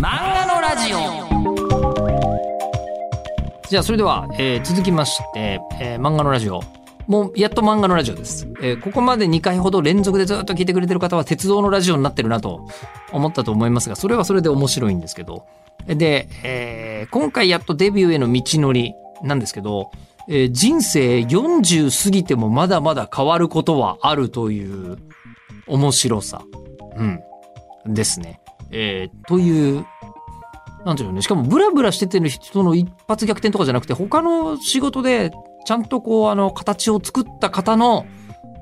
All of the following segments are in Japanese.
漫画のラジオ。じゃあそれでは、えー続きまして、えー漫画のラジオ。もうやっと漫画のラジオです、えーここまで2回ほど連続でずっと聞いてくれてる方は鉄道のラジオになってるなと思ったと思いますがそれはそれで面白いんですけど。で、えー今回やっとデビューへの道のりなんですけど、えー人生40過ぎてもまだまだ変わることはあるという面白さ、うん、ですね。えーというなんていうのね、しかもブラブラしててる人の一発逆転とかじゃなくて、他の仕事でちゃんとこう、あの、形を作った方の、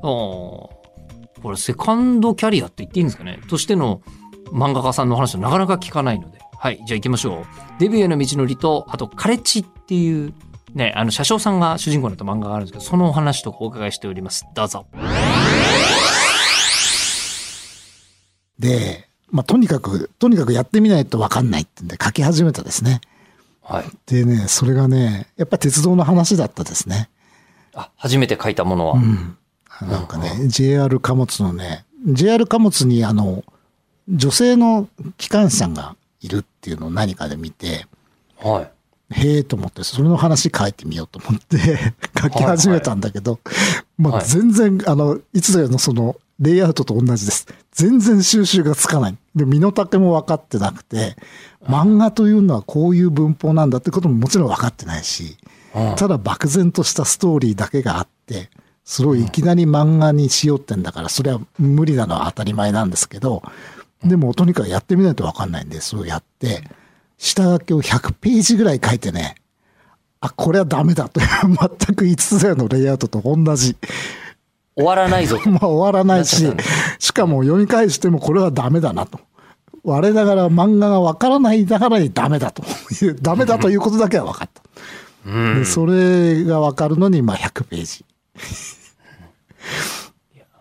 おーこれセカンドキャリアって言っていいんですかねとしての漫画家さんの話はなかなか聞かないので。はい、じゃあ行きましょう。デビューへの道のりと、あと、カレッジっていう、ね、あの、車掌さんが主人公になった漫画があるんですけど、そのお話とかお伺いしております。どうぞ。で、まあ、とにかく、とにかくやってみないとわかんないってんで書き始めたですね。はい。でね、それがね、やっぱ鉄道の話だったですね。あ、初めて書いたものは。うん。なんかね、JR 貨物のね、JR 貨物にあの、女性の機関士さんがいるっていうのを何かで見て、はい。へえと思って、それの話書いてみようと思って書き始めたんだけど、まあはい全然、あの、いつぞやのその、レイアウトと同じです。全然収集がつかない。で、身の丈も分かってなくて、漫画というのはこういう文法なんだってことももちろん分かってないし、うんただ漠然としたストーリーだけがあって、それをいきなり漫画にしようってんだから、それは無理なのは当たり前なんですけど、でもとにかくやってみないと分かんないんで、そうやって、下書きを100ページぐらい書いてね、あ、これはダメだという、全く5つ目のレイアウトと同じ。終わらないぞと。まあ終わらないししかも読み返してもこれはダメだなと。我ながら漫画が分からないながらにダメだという、ダメだということだけは分かった。うんで。それが分かるのに、まあ100ページ。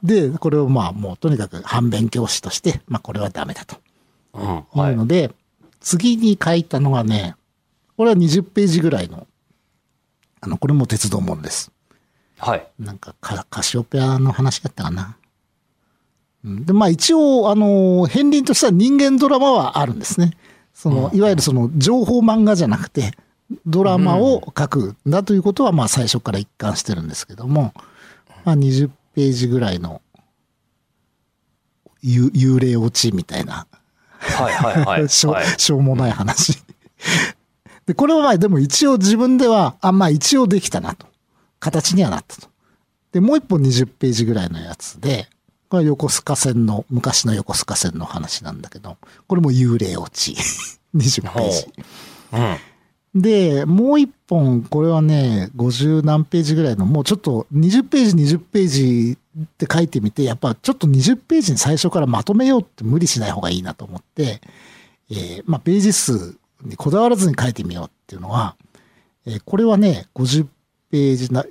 で、これをまあもうとにかく反面教師として、まあこれはダメだと。うん。いはい。うので、次に書いたのがね、これは20ページぐらいの、あの、これも鉄道もんです。はい。なんかカ、カシオペアの話だったかな。うんで、まあ一応、あの、片鱗とした人間ドラマはあるんですね。その、いわゆるその情報漫画じゃなくて、ドラマを書くんだということは、まあ最初から一貫してるんですけども、まあ20ページぐらいの、ゆ幽霊落ちみたいなはい。はい。はい。しょはい。しょうもない話。で、これはまあでも一応自分では、あ、まあ一応できたなと。形にはなったと。で、もう一本20ページぐらいのやつで、これは横須賀線の、昔の横須賀線の話なんだけど、これも幽霊落ち。20ページ。うん。で、もう一本、これはね、50何ページぐらいの、もうちょっと20ページ、20ページって書いてみて、やっぱちょっと20ページに最初からまとめようって無理しない方がいいなと思って、えーまあページ数にこだわらずに書いてみようっていうのは、えーこれはね、50ページな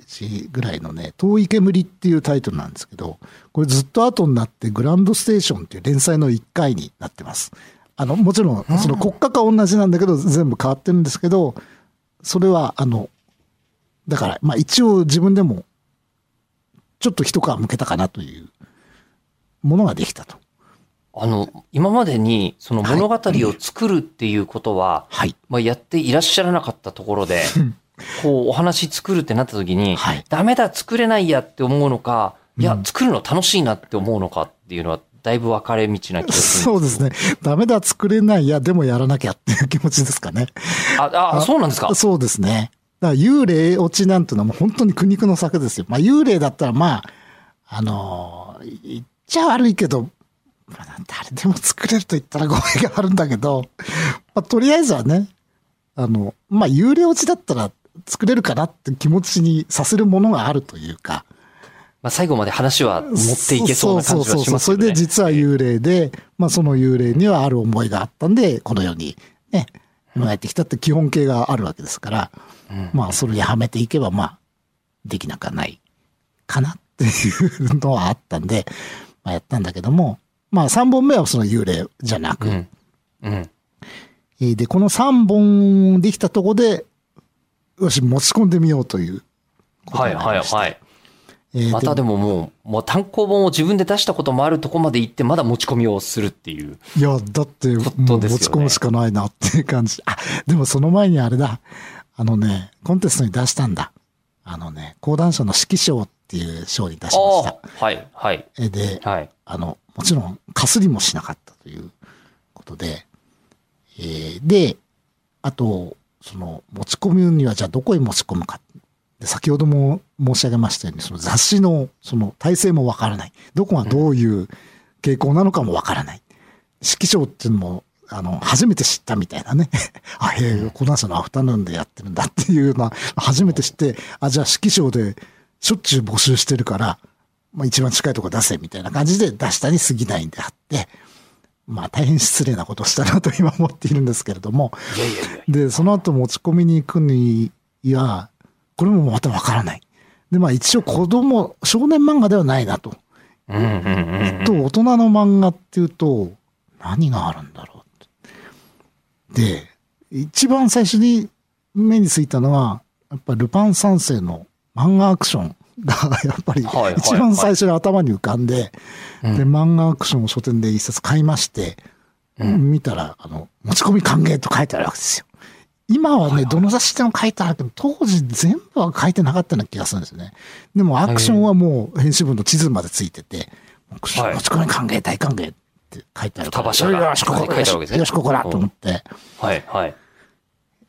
ぐらいのね、遠い煙っていうタイトルなんですけど、これずっと後になってグランドステーションっていう連載の1回になってます。あの、もちろん、その国家が同じなんだけど、全部変わってるんですけど、それは、あの、だから、まあ一応自分でも、ちょっと一皮向けたかなというものができたと。あの、今までに、その物語を作るっていうことは、はい。まあ、やっていらっしゃらなかったところで、こう、お話作るってなった時に、はいダメだ、作れないやって思うのか、いやう、ん作るの楽しいなって思うのかっていうのは、だいぶ分かれ道な気がするそうですね。ダメだ、作れない、いや、でもやらなきゃっていう気持ちですかね。あ、あ、そうなんですか？そうですね。だから幽霊落ちなんていうのはもう本当に苦肉の策ですよ。まあ幽霊だったらまあ、あのー言っちゃ悪いけど、まあ、誰でも作れると言ったら 語弊があるんだけど、まあとりあえずはね、あの、まあ幽霊落ちだったら作れるかなって気持ちにさせるものがあるというか、まあ、最後まで話は持っていけそうな感じはしますよね。そうそうそうそれで実は幽霊で、まあその幽霊にはある思いがあったんで、この世にね、やってきたって基本形があるわけですから、うんまあそれにはめていけばまあ、できなくはないかなっていうのはあったんで、まあやったんだけども、まあ3本目はその幽霊じゃなく、うん。うん。えーで、この3本できたとこで、よし、持ち込んでみようというはい。はいはい。えーまたでももう、もう単行本を自分で出したこともあるとこまで行って、まだ持ち込みをするっていう。いや、だって、ね持ち込むしかないなっていう感じ。あ、でもその前にあれだ。あのね、コンテストに出したんだ。あのね、講談社の指揮賞っていう賞に出しました。はい、はい、えで、はい。あの、もちろん、かすりもしなかったということで、えーで、あと、その、持ち込むには、じゃあどこへ持ち込むか。で先ほども申し上げましたように、その雑誌の、その体制もわからない。どこがどういう傾向なのかもわからない。指揮賞っていうのも、あの、初めて知ったみたいなね。あ、へえ、講談社のアフタヌーンでやってるんだっていうのは、初めて知って、あ、じゃあ指揮賞でしょっちゅう募集してるから、まあ一番近いとこ出せみたいな感じで出したに過ぎないんであって、まあ大変失礼なことをしたなと今思っているんですけれども、いやいやいや。で、その後持ち込みに行くには、これもまたわからない。で、まあ一応子供、少年漫画ではないなと。うんうんうんうん。と、大人の漫画っていうと、何があるんだろうって。で、一番最初に目についたのは、やっぱルパン三世の漫画アクションが、やっぱり一番最初に頭に浮かんで、うんで、漫画アクションを書店で一冊買いまして、うん見たら、あの、持ち込み歓迎と書いてあるわけですよ。今はね、どの雑誌でも書いてあるけど、当時全部は書いてなかったような気がするんですよね。でもアクションはもう編集部の地図までついてて、持ちはい込み歓迎、大歓迎って書いてあるよし、ここよし、ここだと思って。はい、はい。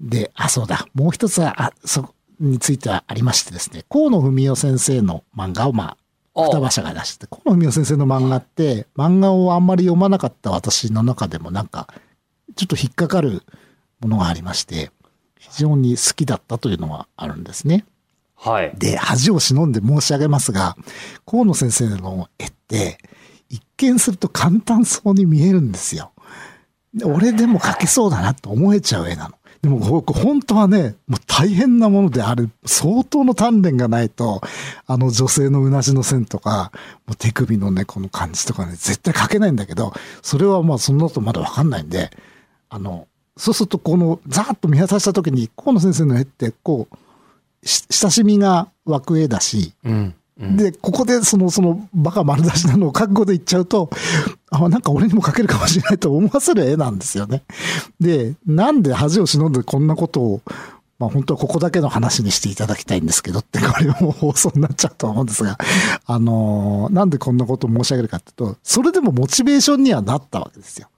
で、あ、そうだ。もう一つは、あ、そ、についてはありましてですね、河野文夫先生の漫画を、まあ、あ双葉社が出して、河野文夫先生の漫画って、漫画をあんまり読まなかった私の中でもなんか、ちょっと引っかかるものがありまして、非常に好きだったというのはあるんですね。はい。で、恥を忍んで申し上げますが、河野先生の絵って、一見すると簡単そうに見えるんですよ。で俺でも描けそうだなと思えちゃう絵なの。でも、本当はね、もう大変なものである、相当の鍛錬がないと、あの女性のうなじの線とか、もう手首のね、この感じとかね、絶対描けないんだけど、それはまあその後まだわかんないんで、あの、そうするとこの、ざーっと見渡した時に、河野先生の絵って、こう、親しみが湧く絵だし、うん。うん、で、ここでその、その、バカ丸出しなのを覚悟で言っちゃうと、あ、なんか俺にも描けるかもしれないと思わせる絵なんですよね。で、なんで恥を忍んでこんなことを、まあ本当はここだけの話にしていただきたいんですけどって、これも放送になっちゃうと思うんですが、あのーなんでこんなことを申し上げるかっていうと、それでもモチベーションにはなったわけですよ。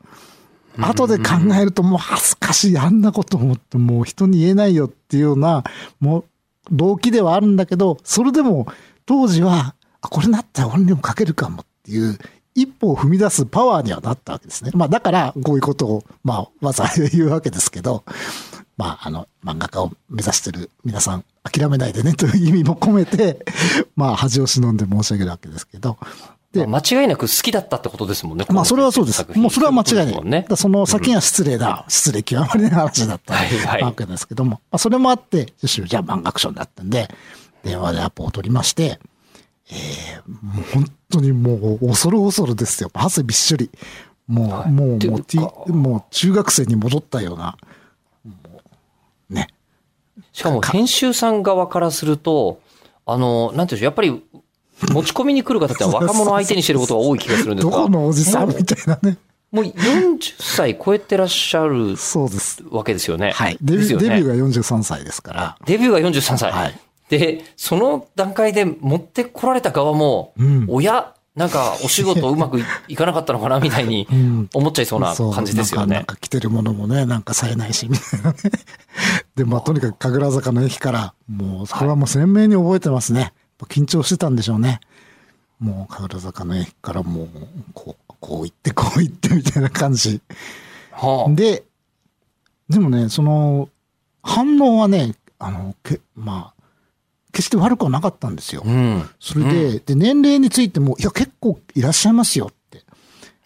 後で考えるともう恥ずかしい、あんなこと思ってもう人に言えないよっていうような、もう動機ではあるんだけど、それでも当時は、あ、これなったら俺にも書けるかもっていう、一歩を踏み出すパワーにはなったわけですね。まあだから、こういうことを、まあわざわざ言うわけですけど、まああの、漫画家を目指してる皆さん、諦めないでねという意味も込めて、まあ恥を忍んで申し上げるわけですけど、でまあ間違いなく好きだったってことですもんね。まあ、それはそうです。もうそれは間違いない。そねその先が失礼だ、失礼極まりない話だったわけですけども、まあ、それもあって、じゃあ漫画アクションだったんで、電話でアポを取りまして、えー、もう本当にもう恐る恐るですよ。汗びっしょり。もう、はいもう、もう、もう中学生に戻ったような、もう、ね。しかも編集さん側からすると、あの、なんていうんでしょう、やっぱり持ち込みに来る方って若者相手にしてることが多い気がするんですが、どこのおじさんみたいなね。もう40歳超えてらっしゃるそうです。わけですよね。はい。デビュー、デビューが43歳ですから。デビューが43歳。はいで、その段階で持ってこられた側も、うん親、なんかお仕事うまくい いかなかったのかなみたいにん思っちゃいそうな感じですよねそうなんか。なんか着てるものもね、なんか冴えないし、みたいなね。で、まあ、とにかく神楽坂の駅から、もう、それはもう鮮明に覚えてますね。緊張してたんでしょうね。もう、神楽坂の駅からもう、こう、こう行って、こう行って、みたいな感じ。はあで、でもね、その、反応はね、あの、けまあ、決して悪くはなかったんですよ。うん。それで、で、年齢についても、いや、結構いらっしゃいますよって。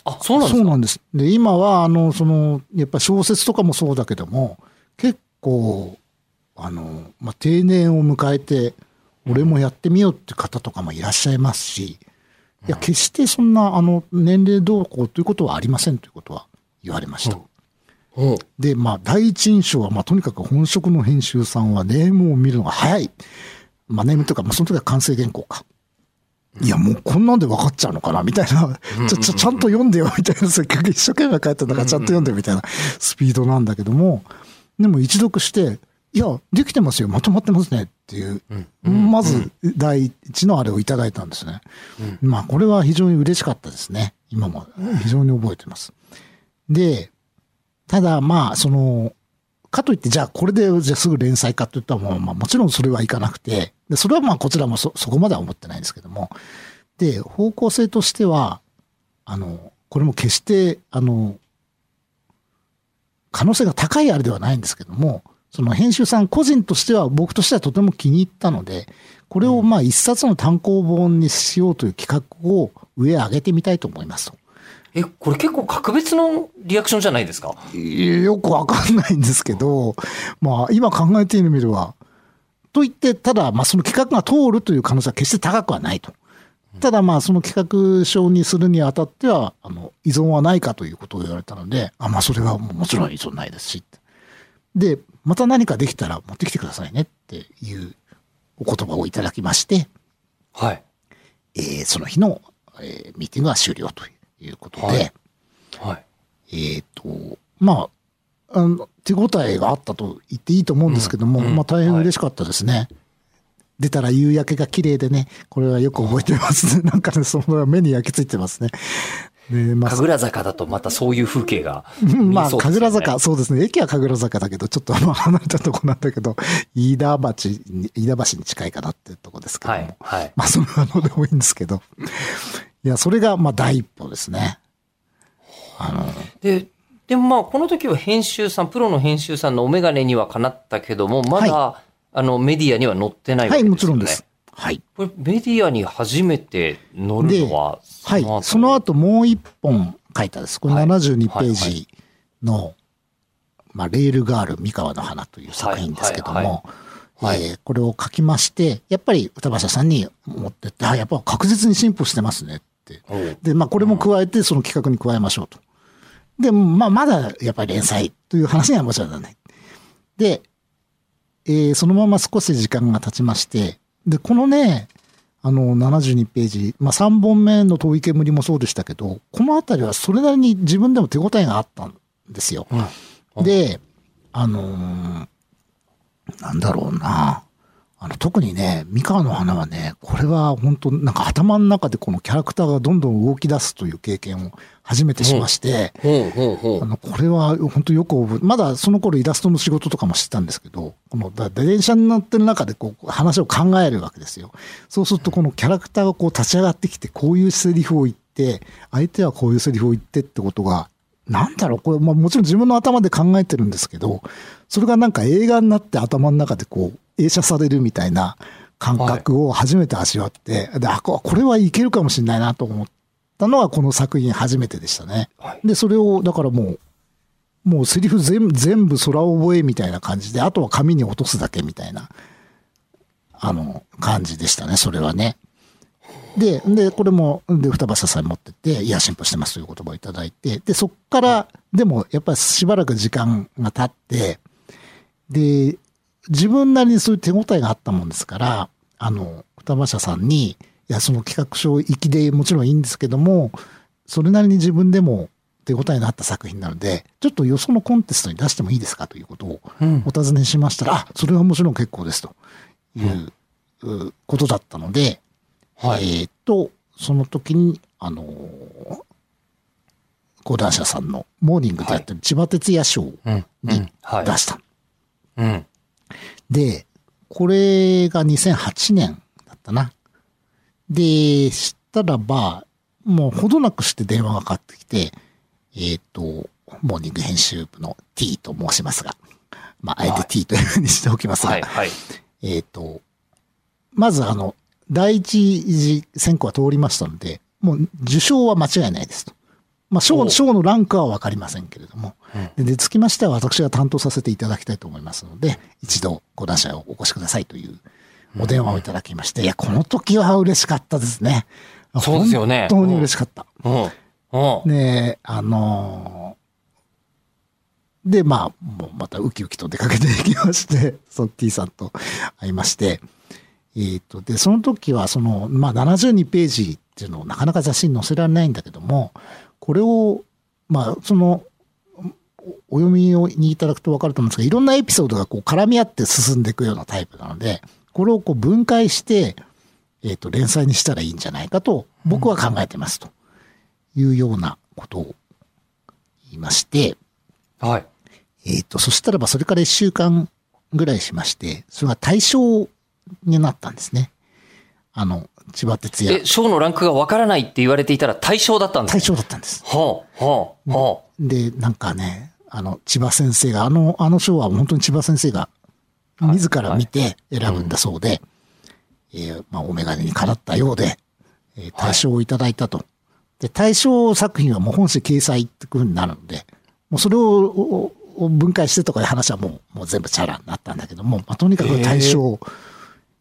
あ、そうなんですか？そうなんです。で、今は、あの、その、やっぱ小説とかもそうだけども、結構、あの、まあ、定年を迎えて、俺もやってみようって方とかもいらっしゃいますし、いや、決してそんな、あの、年齢どうこうということはありませんということは言われました。うんで、まあ、第一印象は、まあ、とにかく本職の編集さんはネームを見るのが早い。まあ、ネームとか、まあ、その時は完成原稿か。いや、もうこんなんで分かっちゃうのかなみたいな。ちょ、ちょ、ちゃんと読んでよみたいな。せっかく一生懸命書いたんだからちゃんと読んでよみたいなスピードなんだけども、でも一読して、いや、できてますよ。まとまってますねっていう、まず第一のあれをいただいたんですね。まあ、これは非常に嬉しかったですね。今も非常に覚えてます。で、ただまあ、その、かといって、じゃあこれで、じゃあすぐ連載かといったらもう、まあもちろんそれはいかなくて、でそれはまあこちらもそ、そこまでは思ってないんですけども、で、方向性としては、あの、これも決して、あの、可能性が高いあれではないんですけども、その編集さん個人としては僕としてはとても気に入ったので、これをまあ一冊の単行本にしようという企画を上へ上げてみたいと思いますと。え、これ結構格別のリアクションじゃないですか？よくわかんないんですけど、まあ今考えてみれば、と言って、ただまあその企画が通るという可能性は決して高くはないと。ただまあその企画書にするにあたっては、あの、依存はないかということを言われたので、あ、まあそれはももちろん依存ないですし。で、また何かできたら持ってきてくださいねっていうお言葉をいただきまして、はい。えーその日の、えーミーティングは終了ということで、はいはい。えっ、と、まあ、あの、手応えがあったと言っていいと思うんですけども、うんうんまあ大変嬉しかったですね。出たら夕焼けが綺麗でね、これはよく覚えてますね。なんかね、その目に焼き付いてますね。で、まあ、神楽坂だとまたそういう風景がうんまあ。神楽坂、そうですね。駅は神楽坂だけど、ちょっとまあ離れたとこなんだけど、飯田橋に、飯田橋に近いかなっていうとこですけども。はい。はい。まあ、それはどうでもいいんですけど。いや、それが、まあ、第一歩ですね。あの、で、でもまあ、この時は編集さん、プロの編集さんのお眼鏡にはかなったけども、まだ、あの、メディアには載ってないわはい、けですよね。もちろんです。はい。これ、メディアに初めて載るのは、はい。その後？もう一本書いたです。これはい72ペーはいはジの、まあ、レールガール三河の花という作品ですけどはいはいも、はいえーこれを書きまして、やっぱり歌橋さんに持ってって、あ、やっぱ確実に進歩してますねって。で、まあ、これも加えて、その企画に加えましょうと。で、まあ、まだやっぱり連載という話にはもちろんならない。で、えーそのまま少し時間が経ちまして、で、このね、あの、72ページ、まあ、3本目の遠い煙もそうでしたけど、このあたりはそれなりに自分でも手応えがあったんですよ。うんで、あのーなんだろうな。あの、特にね、三河の花はね、これは本当なんか頭の中でこのキャラクターがどんどん動き出すという経験を初めてしまして。あの、これは本当よくまだその頃イラストの仕事とかもしてたんですけど、このだ電車に乗ってる中でこう話を考えるわけですよ。そうするとこのキャラクターがこう立ち上がってきて、こういうセリフを言って、相手はこういうセリフを言ってってことが、なんだろう、これ、まあもちろん自分の頭で考えてるんですけど、それがなんか映画になって頭の中でこう映写されるみたいな感覚を初めて味わって、で、あ、ここれはいけるかもしれないなと思ったのはこの作品初めてでしたね。はいで、それを、だからもう、もうセリフ全部、全部空覚えみたいな感じで、あとは紙に落とすだけみたいな、あの、感じでしたね、それはね。で、で、これも、で、双葉さんに持ってって、いや、進歩してますという言葉をいただいて、で、そっから、でも、やっぱりしばらく時間が経って、で、自分なりにそういう手応えがあったもんですから、あの、双葉社さんに、いや、その企画書行きでもちろんいいんですけども、それなりに自分でも手応えのあった作品なので、ちょっとよそのコンテストに出してもいいですかということをうん。お尋ねしましたら、あ、それはもちろん結構ですという、うことだったので、はい。えっ、と、その時に、あのー講談社さんのモーニングでやってる千葉哲也賞うん。うにん。はい。出した。うん。で、これが2008年だったな。で、したらば、もうほどなくして電話がかかってきて、えっ、と、モーニング編集部の T と申しますが、まあ、あえて T というふうにしておきますが、はい。はい。えっ、と、まずあの、第一次選考は通りましたので、もう受賞は間違いないですと。まあ、お賞、う賞のランクはわかりませんけれども、うんで、でつきましては私が担当させていただきたいと思いますので、一度ご打者をお越しくださいというお電話をいただきまして、いや、この時は嬉しかったですね。そうですよね本当に嬉しかった。うん。うん。で、あのーで、まあ、もうまたウキウキと出かけていきまして、その T さんと会いまして、えっ、と、で、その時は、その、まあ、72ページっていうのをなかなか雑誌に載せられないんだけども、これを、まあ、その、お読みをにいただくと分かると思うんですが、いろんなエピソードがこう絡み合って進んでいくようなタイプなので、これをこう分解して、えっ、と、連載にしたらいいんじゃないかと、僕は考えてますというようなことを言いまして、はい。えっ、と、そしたらばそれから1週間ぐらいしまして、それが対象になったんですね。あの、千葉哲也え、。賞のランクがわからないって言われていたら対象だったんです対か象だったんです。はあ、はあ、はで、なんかね、あの、千葉先生が、あの、あの賞は本当に千葉先生が、はい自ら見て選ぶんだそうで、えーまあ、お眼鏡にかなったようで、えー対象をいただいたと。で、対象作品はもう本誌掲載ってことになるので、もうそれを分解してとかいう話はもう、もう全部チャラになったんだけども、まあ、とにかく対象、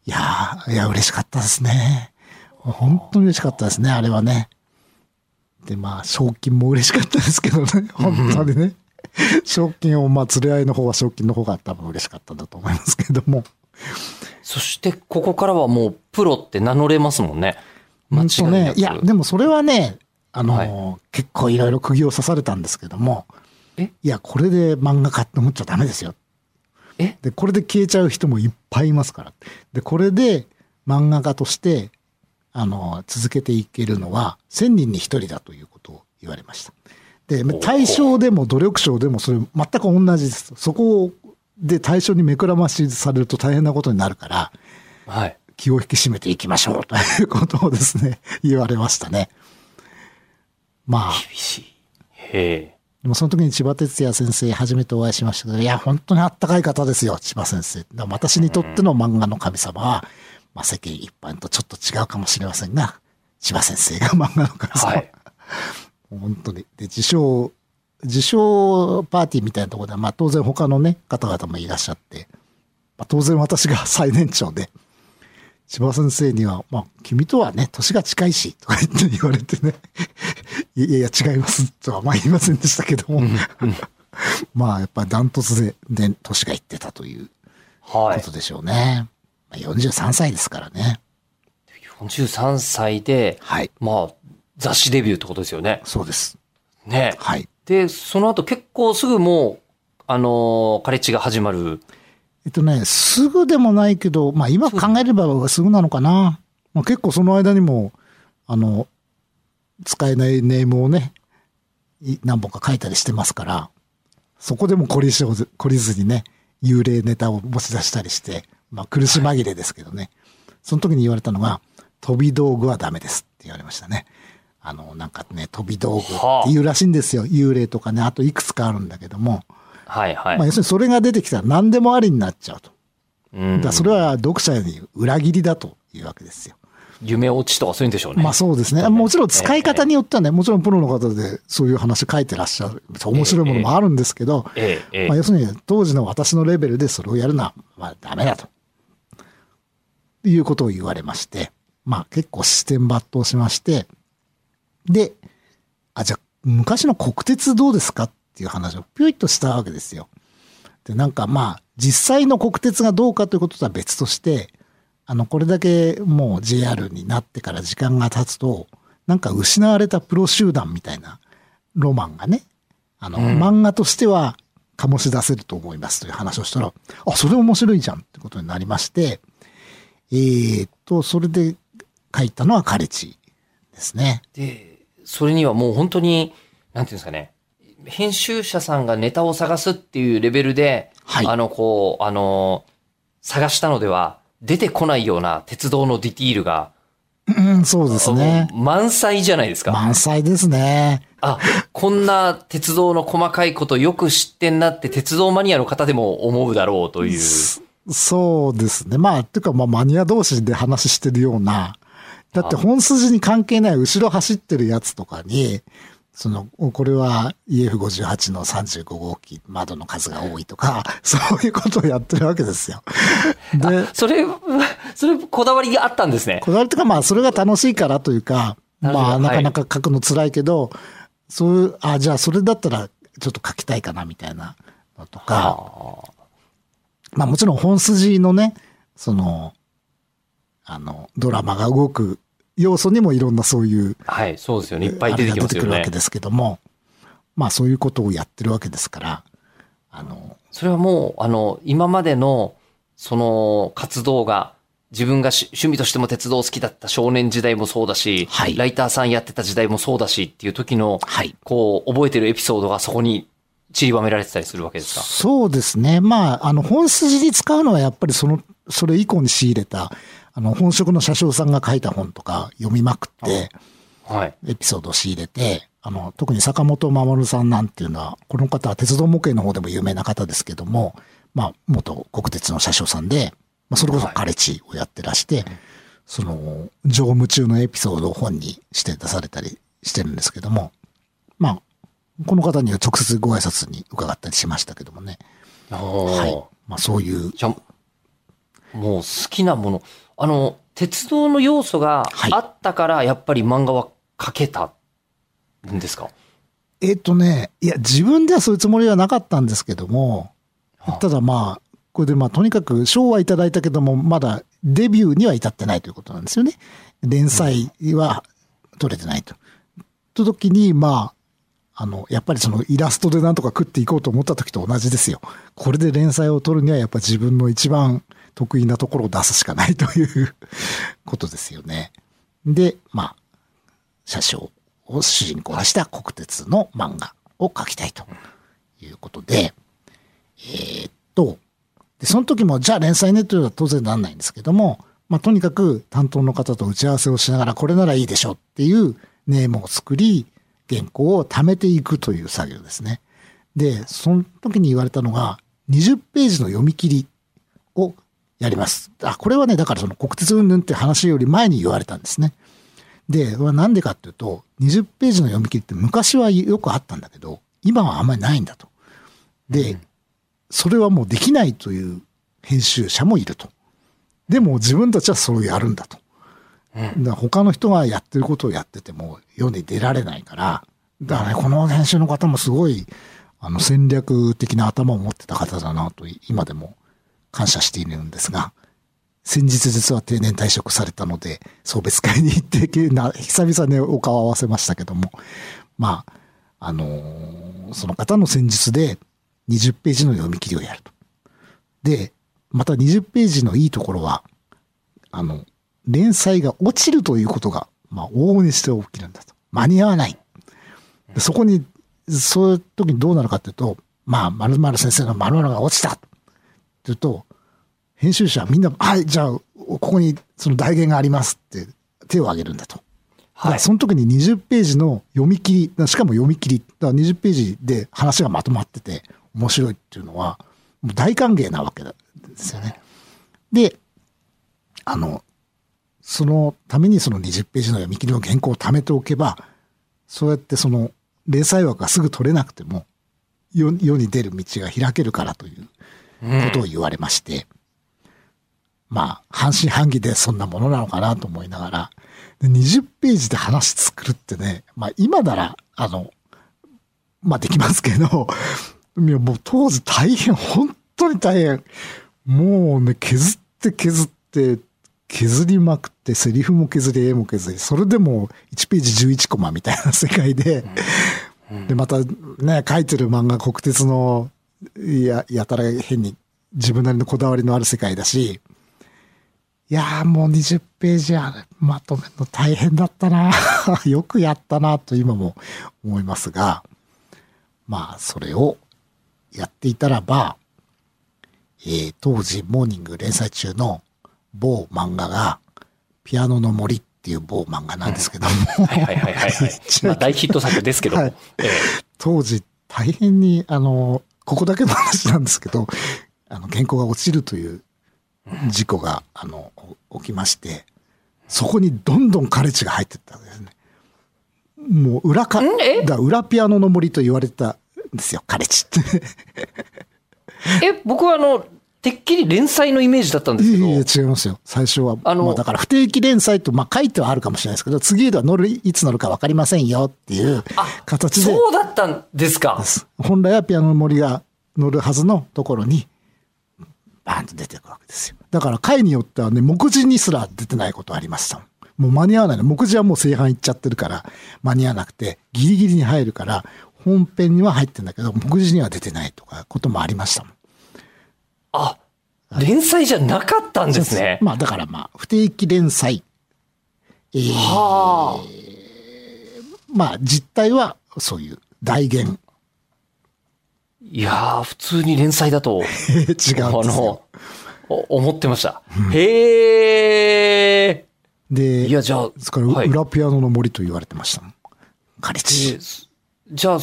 いやー、いや、嬉しかったですね。本当に嬉しかったですね、あれはね。で、まあ、賞金も嬉しかったですけどね、本当にね。賞金を、まあ、連れ合いの方は賞金の方が多分嬉しかったんだと思いますけども。そして、ここからはもう、プロって名乗れますもんね。間違いねいや、でもそれはね、あの、はい結構いろいろ釘を刺されたんですけども、え？いや、これで漫画家って思っちゃダメですよ。えで、これで消えちゃう人もいっぱいいますから。で、これで漫画家として、あの、続けていけるのは、1000人に1人だということを言われました。で、対象でも努力賞でもそれ全く同じです。そこで対象に目くらましされると大変なことになるから、はい。気を引き締めていきましょうということをですね、言われましたね。まあ、厳しい。へえ。でもその時に千葉哲也先生初めてお会いしましたけど、いや、本当にあったかい方ですよ、千葉先生。私にとっての漫画の神様は、まあ世間一般とちょっと違うかもしれませんが、千葉先生が漫画の神様。はい。本当に。で、受賞、受賞パーティーみたいなところでは、まあ当然他のね、方々もいらっしゃって、まあ当然私が最年長で、千葉先生には、まあ、君とはね、年が近いし、とか言って言われてね、いやいや、違います、とはまあ言いませんでしたけども、まあ、やっぱりダントツで、で、年がいってたというはいこと。でしょうね。まあ、43歳ですからね。43歳で、はい。まあ、雑誌デビューってことですよね。そうです。ね。はい。で、その後結構すぐもう、あのーカレッジが始まる。えっとね、すぐでもないけど、まあ今考えればすぐなのかな。まあ結構その間にも、あの、使えないネームをね、い何本か書いたりしてますから、そこでも懲りし懲りずにね、幽霊ネタを持ち出したりして、まあ苦し紛れですけどね。その時に言われたのが、飛び道具はダメですって言われましたね。あの、なんかね、飛び道具って言うらしいんですよ。幽霊とかね、あといくつかあるんだけども、はいはい。まあ要するにそれが出てきたら何でもありになっちゃうと。うんだからそれは読者に裏切りだというわけですよ。夢落ちとかそういうんでしょうね。まあそうですね。もちろん使い方によってはね、もちろんプロの方でそういう話書いてらっしゃる、面白いものもあるんですけど、ええ、ええ。まあ要するに当時の私のレベルでそれをやるのは、まあダメだと。いうことを言われまして、まあ結構視点抜刀しまして、で、あ、じゃあ昔の国鉄どうですかっていう話をぴょいっとしたわけですよ。で、なんかまあ、実際の国鉄がどうかということとは別として、あの、これだけもう JR になってから時間が経つと、なんか失われたプロ集団みたいなロマンがね、あの、うん漫画としては醸し出せると思いますという話をしたら、あ、それ面白いじゃんってことになりまして、えーっと、それで書いたのはカレチですね。で、それにはもう本当に、なんていうんですかね、編集者さんがネタを探すっていうレベルで、はいあの、こう、あの、探したのでは、出てこないような鉄道のディティールが、うん、そうですね。満載じゃないですか。満載ですね。あ、こんな鉄道の細かいことよく知ってんなって鉄道マニアの方でも思うだろうという。そうですね。まあ、ていうか、まあ、マニア同士で話してるような、だって本筋に関係ない後ろ走ってるやつとかに、その、これは EF58 の35号機、窓の数が多いとか、そういうことをやってるわけですよ。で、それ、それこだわりがあったんですね。こだわりとか、まあ、それが楽しいからというか、まあ、なかなか書くの辛いけど、そういう、あ、じゃあそれだったらちょっと書きたいかな、みたいなのとか、あまあもちろん本筋のね、その、あの、ドラマが動く要素にもいろんなそういう、はい、そうですよね。いっぱい出てきますよね出てくるわけ。ですけども、まあそういうことをやってるわけですから、あの、それはもう、あの、今までの、その、活動が、自分がし趣味としても鉄道好きだった少年時代もそうだし、はいライターさんやってた時代もそうだしっていう時の、はい。こう、覚えてるエピソードがそこに散りばめられてたりするわけですか？そうですね。まあ、あの、本筋に使うのはやっぱりその、それ以降に仕入れた、あの、本職の車掌さんが書いた本とか読みまくって、はい。エピソードを仕入れて、あの、特に坂本守さんなんていうのは、この方は鉄道模型の方でも有名な方ですけども、まあ、元国鉄の車掌さんで、まあ、それこそカレチをやってらして、その、乗務中のエピソードを本にして出されたりしてるんですけども、まあ、この方には直接ご挨拶に伺ったりしましたけどもね。ははい。まあ、そういう、もう好きなもの。あの、鉄道の要素がはいあったから、やっぱり漫画は描けたんですか、えっ、とね、いや、自分ではそういうつもりはなかったんですけども、はあただまあ、これでまあ、とにかく賞はいただいたけども、まだデビューには至ってないということなんですよね。連載は取れてないと。と時に、まあ、あの、やっぱりそのイラストでなんとか食っていこうと思った時と同じですよ。これで連載を取るにはやっぱ自分の一番得意なところを出すしかないということですよね。で、まあ、車掌を主人公にした国鉄の漫画を描きたいということで、えーっと、で、その時も、じゃあ連載ねというのは当然なんないんですけども、まあ、とにかく担当の方と打ち合わせをしながら、これならいいでしょうっていうネームを作り、原稿を貯めていくという作業ですね。で、その時に言われたのが、20ページの読み切りやります。あ、これはね、だからその国鉄云々って話より前に言われたんですね。で、なんでかっていうと、20ページの読み切りって昔はよくあったんだけど、今はあんまりないんだと。で、それはもうできないという編集者もいると。でも自分たちはそれをやるんだと。だから他の人がやってることをやってても世に出られないから、だからね、この編集の方もすごい、あの、戦略的な頭を持ってた方だなと、今でも感謝しているんですが、先日実は定年退職されたので、送別会に行って、久々ね、お顔を合わせましたけども、まあ、あのーその方の戦術で20ページの読み切りをやると。で、また20ページのいいところは、あの、連載が落ちるということが、まあ、往々にして起きるんだと。間に合わない。そこに、そういう時にどうなるかっていうと、まあ、〇〇先生の〇〇が落ちた。っていうと、編集者はみんな、はい、じゃあ、ここにその代言がありますって手を挙げるんだと。だからその時に20ページの読み切り、しかも読み切り、だから20ページで話がまとまってて面白いっていうのは、大歓迎なわけですよね。で、あの、そのためにその20ページの読み切りの原稿を貯めておけば、そうやってその連載枠がすぐ取れなくても、世世に出る道が開けるからということを言われまして、まあ、半信半疑でそんなものなのかなと思いながら、で20ページで話作るってね、まあ今なら、あの、まあできますけど、もう当時大変、本当に大変。もうね、削って削って、削りまくって、セリフも削り、絵も削り、それでも1ページ11コマみたいな世界で、で、またね、書いてる漫画国鉄の、や、やたら変に自分なりのこだわりのある世界だし、いやーもう20ページあるまとめるの大変だったな よくやったなと今も思いますが、まあそれをやっていたらば、えー当時モーニング連載中の某漫画が、ピアノの森っていう某漫画なんですけども、はいはいはいはい、はい。まあ大ヒット作ですけども。はいええ当時大変に、あの、ここだけの話なんですけど、あの、原稿が落ちるという事故が、あの、起きまして、そこにどんどんカレッジが入ってったわけですね。もう裏か、だ裏ピアノの森と言われてたんですよ、カレッジって。え、僕はあの、てっきり連載のイメージだったんですけど。いやいや違いますよ。最初は。あのまあだから不定期連載と、まあ書いてはあるかもしれないですけど、次では乗る、いつ乗るかわかりませんよっていう形で。そうだったんですか。本来はピアノの森が乗るはずのところに、バーンと出てくわけですよ。だから回によってはね、目次にすら出てないことありましたもん。もう間に合わないの。目次はもう正反いっちゃってるから、間に合わなくて、ギリギリに入るから、本編には入ってんだけど、目次には出てないとか、こともありましたもん。あ、連載じゃなかったんですね。まあだからまあ、不定期連載。えーはあ。まあ実態はそういう代言。いやー、普通に連載だと、違うんですよ。あの、お思ってました。へえ。で、いや、じゃあ、ですから、はい裏ピアノの森と言われてましたもん。カレッえジ。ーじゃあ、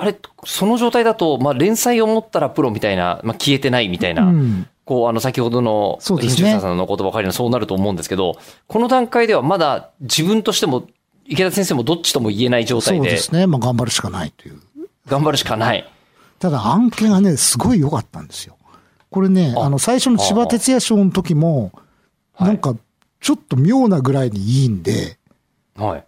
あれ、その状態だと、まあ、連載を持ったらプロみたいな、まあ、消えてないみたいな、うん。こう、あの、先ほどの、そうですね編集者さんの言葉かりのそうなると思うんですけど、この段階ではまだ自分としても、池田先生もどっちとも言えない状そ態で、うですね。まあ頑張るしかないという。頑張るしかない。ただ案件がね、すごい良かったんですよ。これね、ああの、最初の千葉哲也賞の時も、はいなんか、ちょっと妙なぐらいにいいんで、はい。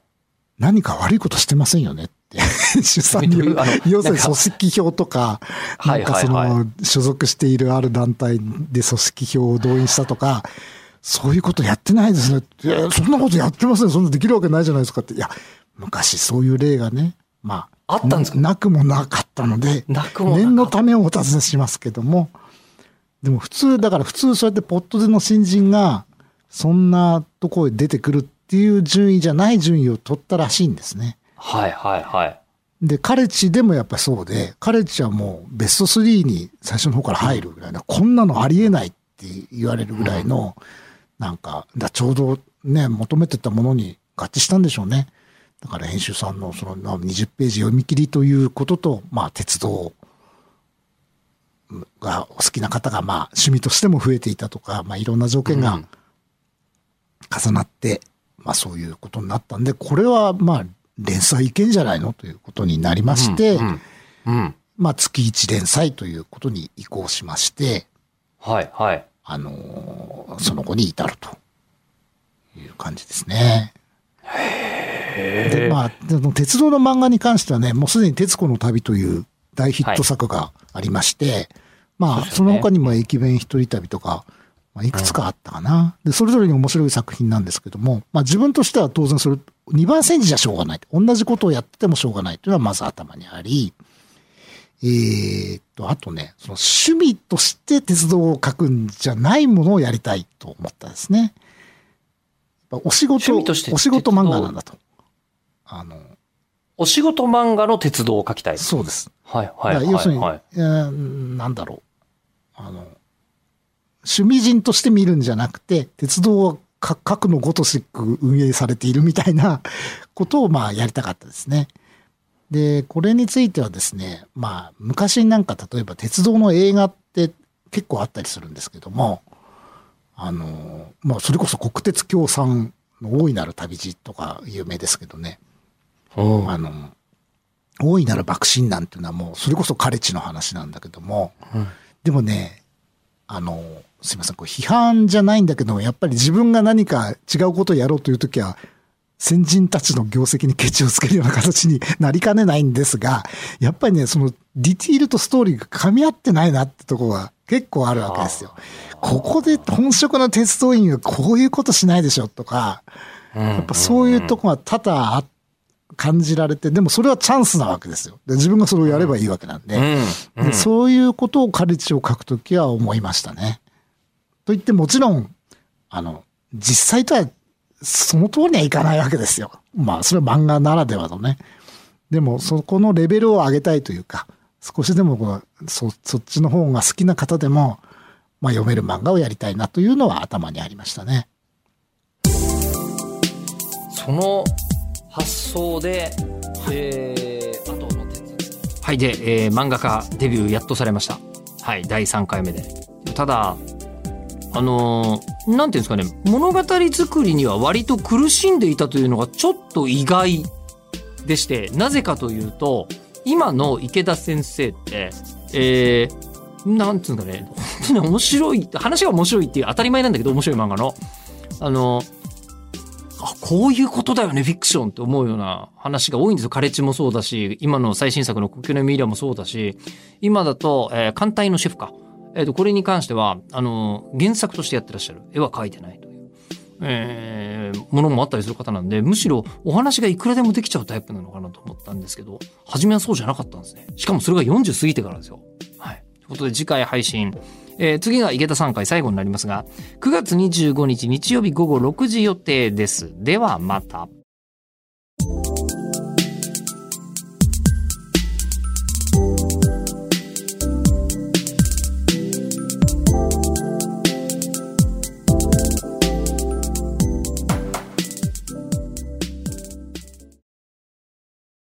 何か悪いことしてませんよねって。出産にどういうあの要するに組織票とか、はないんかその、所属しているある団体で組織票を動員したとか、そういうことやってないですね。いや、そんなことやってません。そんなできるわけないじゃないですかって。いや、昔そういう例がね、まあ、あったんですか？ななくもなかったので、念のためをお尋ねしますけども、でも普通、だから普通そうやってポットでの新人が、そんなところへ出てくるっていう順位じゃない順位を取ったらしいんですね。はいはいはい。で、カレッジでもやっぱりそうで、カレッジはもうベスト3に最初の方から入るぐらいな、こんなのありえないって言われるぐらいの、なんか、だちょうどね、求めてたものに合致したんでしょうね。だから編集さんのそのまあ20ページ読み切りということと、まあ鉄道がお好きな方がまあ趣味としても増えていたとか、まあいろんな条件がうん重なって、まあそういうことになったんで、これはまあ連載いけんじゃないの？ということになりまして、うん。うん。まあ月1連載ということに移行しまして、はいはい。あのーその後に至るという感じですね。で、まあ、鉄道の漫画に関してはね、もうすでに徹子の旅という大ヒット作がありまして、まあ、そうですねその他にも駅弁一人旅とか、まあ、いくつかあったかな。で、それぞれに面白い作品なんですけども、まあ自分としては当然それ、二番煎じじゃしょうがない。同じことをやっててもしょうがないというのはまず頭にあり、えーっと、あとね、その趣味として鉄道を書くんじゃないものをやりたいと思ったんですね。お仕事、趣味としてお仕事漫画なんだと。あの、お仕事漫画の鉄道を書きたい。そうです。はいはいはい要するに、はい。えーなんだろう。あの、趣味人として見るんじゃなくて、鉄道をか核のごとしく運営されているみたいな ことをまあやりたかったですね。で、これについてはですね、まあ昔なんか例えば鉄道の映画って結構あったりするんですけども、あの、まあそれこそ国鉄協賛の大いなる旅路とか有名ですけどね。うんあの、大いなる幕臣なんていうのはもう、それこそカレッジの話なんだけども、うんでもね、あの、すいません、これ批判じゃないんだけども、やっぱり自分が何か違うことをやろうというときは、先人たちの業績にケチをつけるような形になりかねないんですが、やっぱりね、そのディティールとストーリーが噛み合ってないなってところが結構あるわけですよ。ここで本職の鉄道員がこういうことしないでしょとか、ややっぱそういうとこが多々あ感じられて、でもそれはチャンスなわけですよ。で自分がそれをやればいいわけなんで。うん。でそういうことをカレッジを書くときは思いましたね。と言ってもちろん、あの、実際とはその通りにはいかないわけですよ。まあ、それは漫画ならではのね。でも、そこのレベルを上げたいというか、少しでもこうそ、そっちの方が好きな方でも、まあ、読める漫画をやりたいなというのは頭にありましたね。その発想で、えー、あとの鉄はい。で、えー漫画家デビューやっとされました。はい。第3回目で。ただ、あのーなんていうんですかね、物語作りには割と苦しんでいたというのがちょっと意外でして、なぜかというと、今の池田先生って、えー、なんつうんですかね、本当に面白い、話が面白いっていう当たり前なんだけど面白い漫画の。あの、こういうことだよね、フィクションって思うような話が多いんですよ。カレッジもそうだし、今の最新作の国境のミイラもそうだし、今だと、えー艦隊のシェフか。えっ、と、これに関しては、あの、原作としてやってらっしゃる。絵は描いてないという。えー、ものもあったりする方なんで、むしろお話がいくらでもできちゃうタイプなのかなと思ったんですけど、初めはそうじゃなかったんですね。しかもそれが40過ぎてからですよ。はい。ということで次回配信。えー次が池田さん回最後になりますが、9月25日日曜日午後6時予定です。ではまた。